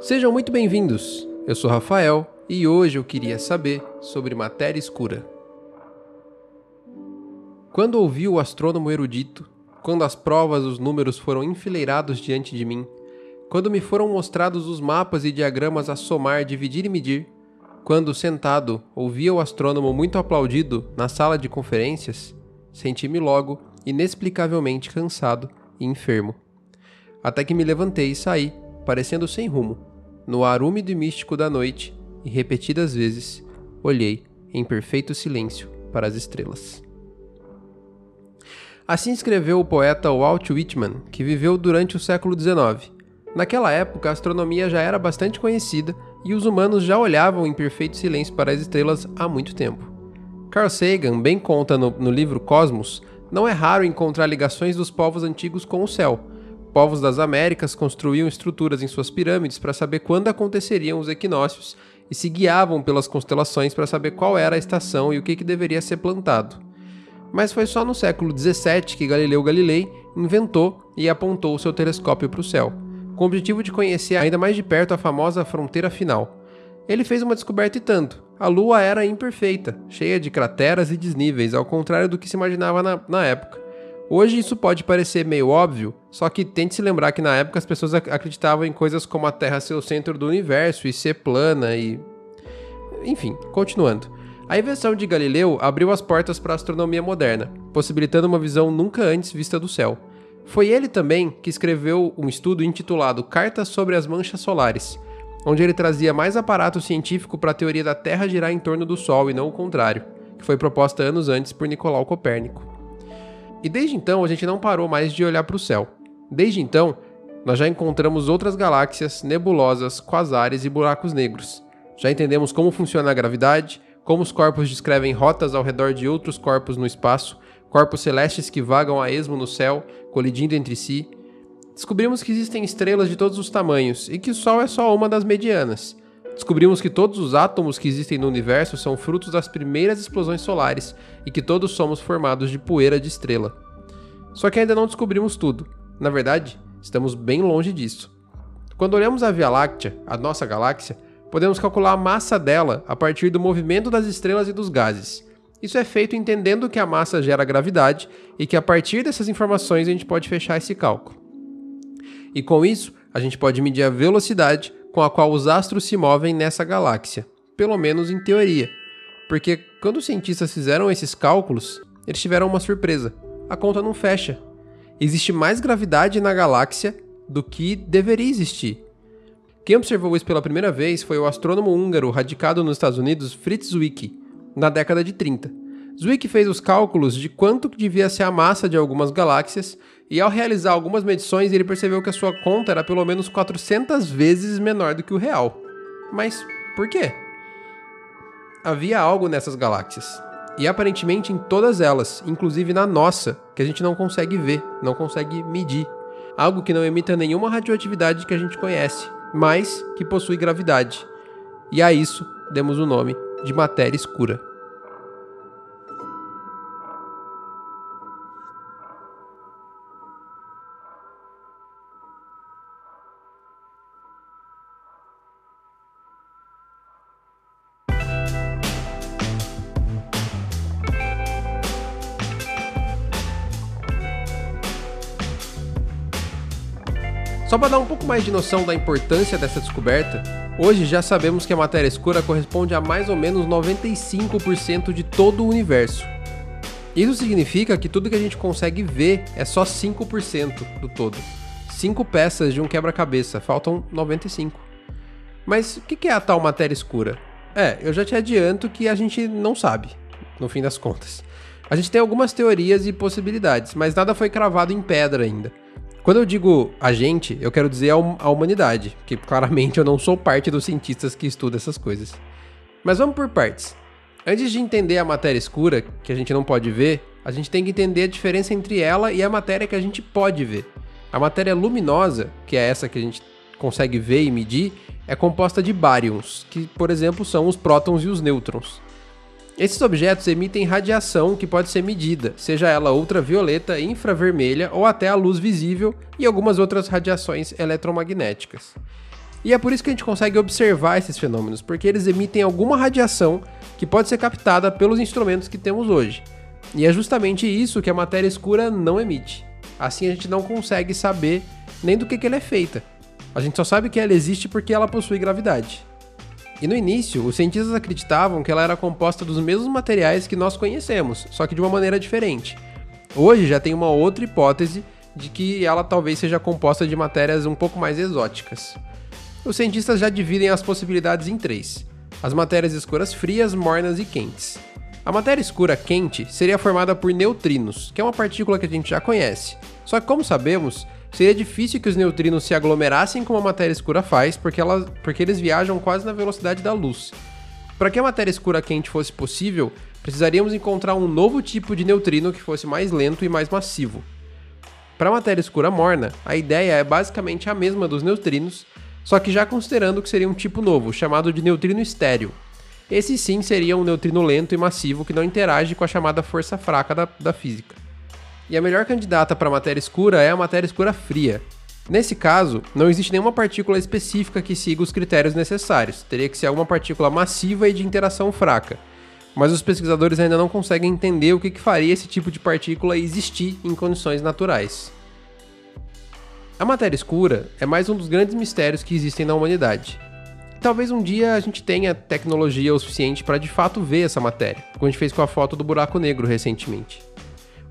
Sejam muito bem-vindos. Eu sou Rafael e hoje eu queria saber sobre matéria escura. Quando ouvi o astrônomo erudito, quando as provas os números foram enfileirados diante de mim, quando me foram mostrados os mapas e diagramas a somar, dividir e medir, quando sentado ouvia o astrônomo muito aplaudido na sala de conferências, senti-me logo inexplicavelmente cansado e enfermo. Até que me levantei e saí, parecendo sem rumo no ar úmido e místico da noite, e repetidas vezes olhei em perfeito silêncio para as estrelas. Assim escreveu o poeta Walt Whitman, que viveu durante o século XIX. Naquela época, a astronomia já era bastante conhecida e os humanos já olhavam em perfeito silêncio para as estrelas há muito tempo. Carl Sagan bem conta no, no livro Cosmos, não é raro encontrar ligações dos povos antigos com o céu, povos das Américas construíam estruturas em suas pirâmides para saber quando aconteceriam os equinócios e se guiavam pelas constelações para saber qual era a estação e o que, que deveria ser plantado. Mas foi só no século XVII que Galileu Galilei inventou e apontou seu telescópio para o céu, com o objetivo de conhecer ainda mais de perto a famosa fronteira final. Ele fez uma descoberta e tanto. A Lua era imperfeita, cheia de crateras e desníveis, ao contrário do que se imaginava na, na época. Hoje isso pode parecer meio óbvio, só que tente se lembrar que na época as pessoas acreditavam em coisas como a Terra ser o centro do universo e ser plana e. Enfim, continuando. A invenção de Galileu abriu as portas para a astronomia moderna, possibilitando uma visão nunca antes vista do céu. Foi ele também que escreveu um estudo intitulado Cartas sobre as Manchas Solares, onde ele trazia mais aparato científico para a teoria da Terra girar em torno do Sol e não o contrário, que foi proposta anos antes por Nicolau Copérnico. E desde então a gente não parou mais de olhar para o céu. Desde então, nós já encontramos outras galáxias, nebulosas, quasares e buracos negros. Já entendemos como funciona a gravidade, como os corpos descrevem rotas ao redor de outros corpos no espaço, corpos celestes que vagam a esmo no céu, colidindo entre si. Descobrimos que existem estrelas de todos os tamanhos e que o Sol é só uma das medianas. Descobrimos que todos os átomos que existem no universo são frutos das primeiras explosões solares e que todos somos formados de poeira de estrela. Só que ainda não descobrimos tudo. Na verdade, estamos bem longe disso. Quando olhamos a Via Láctea, a nossa galáxia, podemos calcular a massa dela a partir do movimento das estrelas e dos gases. Isso é feito entendendo que a massa gera gravidade e que a partir dessas informações a gente pode fechar esse cálculo. E com isso, a gente pode medir a velocidade com a qual os astros se movem nessa galáxia, pelo menos em teoria. Porque quando os cientistas fizeram esses cálculos, eles tiveram uma surpresa. A conta não fecha. Existe mais gravidade na galáxia do que deveria existir. Quem observou isso pela primeira vez foi o astrônomo húngaro radicado nos Estados Unidos Fritz Zwicky, na década de 30. Zwicky fez os cálculos de quanto devia ser a massa de algumas galáxias e ao realizar algumas medições ele percebeu que a sua conta era pelo menos 400 vezes menor do que o real. Mas por quê? Havia algo nessas galáxias. E aparentemente em todas elas, inclusive na nossa, que a gente não consegue ver, não consegue medir. Algo que não emita nenhuma radioatividade que a gente conhece, mas que possui gravidade. E a isso demos o nome de matéria escura. Só para dar um pouco mais de noção da importância dessa descoberta, hoje já sabemos que a matéria escura corresponde a mais ou menos 95% de todo o universo. Isso significa que tudo que a gente consegue ver é só 5% do todo. 5 peças de um quebra-cabeça, faltam 95. Mas o que é a tal matéria escura? É, eu já te adianto que a gente não sabe, no fim das contas. A gente tem algumas teorias e possibilidades, mas nada foi cravado em pedra ainda. Quando eu digo a gente, eu quero dizer a, humanidade, que claramente eu não sou parte dos cientistas que estudam essas coisas. Mas vamos por partes. Antes de entender a matéria escura, que a gente não pode ver, a gente tem que entender a diferença entre ela e a matéria que a gente pode ver. A matéria luminosa, que é essa que a gente consegue ver e medir, é composta de bárions, que, por exemplo, são os prótons e os nêutrons. Esses objetos emitem radiação que pode ser medida, seja ela ultravioleta, infravermelha ou até a luz visível e algumas outras radiações eletromagnéticas. E é por isso que a gente consegue observar esses fenômenos, porque eles emitem alguma radiação que pode ser captada pelos instrumentos que temos hoje. E é justamente isso que a matéria escura não emite. Assim a gente não consegue saber nem do que, que ela é feita. A gente só sabe que ela existe porque ela possui gravidade. E no início, os cientistas acreditavam que ela era composta dos mesmos materiais que nós conhecemos, só que de uma maneira diferente. Hoje já tem uma outra hipótese de que ela talvez seja composta de matérias um pouco mais exóticas. Os cientistas já dividem as possibilidades em três: as matérias escuras frias, mornas e quentes. A matéria escura quente seria formada por neutrinos, que é uma partícula que a gente já conhece. Só que, como sabemos, seria difícil que os neutrinos se aglomerassem como a matéria escura faz, porque, ela, porque eles viajam quase na velocidade da luz. Para que a matéria escura quente fosse possível, precisaríamos encontrar um novo tipo de neutrino que fosse mais lento e mais massivo. Para a matéria escura morna, a ideia é basicamente a mesma dos neutrinos, só que já considerando que seria um tipo novo, chamado de neutrino estéreo, esse sim seria um neutrino lento e massivo que não interage com a chamada força fraca da, da física. E a melhor candidata para matéria escura é a matéria escura fria. Nesse caso, não existe nenhuma partícula específica que siga os critérios necessários, teria que ser alguma partícula massiva e de interação fraca. Mas os pesquisadores ainda não conseguem entender o que, que faria esse tipo de partícula existir em condições naturais. A matéria escura é mais um dos grandes mistérios que existem na humanidade talvez um dia a gente tenha tecnologia o suficiente para de fato ver essa matéria, como a gente fez com a foto do buraco negro recentemente.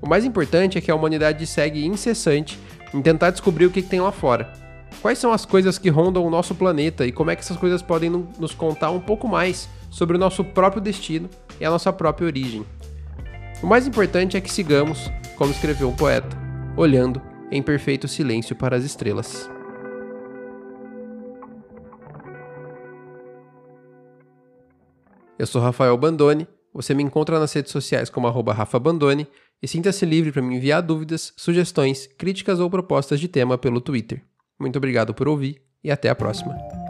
O mais importante é que a humanidade segue incessante em tentar descobrir o que, tem lá fora. Quais são as coisas que rondam o nosso planeta e como é que essas coisas podem nos contar um pouco mais sobre o nosso próprio destino e a nossa própria origem. O mais importante é que sigamos, como escreveu um poeta, olhando em perfeito silêncio para as estrelas. Eu sou Rafael Bandone, você me encontra nas redes sociais como arroba Rafa Bandone e sinta-se livre para me enviar dúvidas, sugestões, críticas ou propostas de tema pelo Twitter. Muito obrigado por ouvir e até a próxima.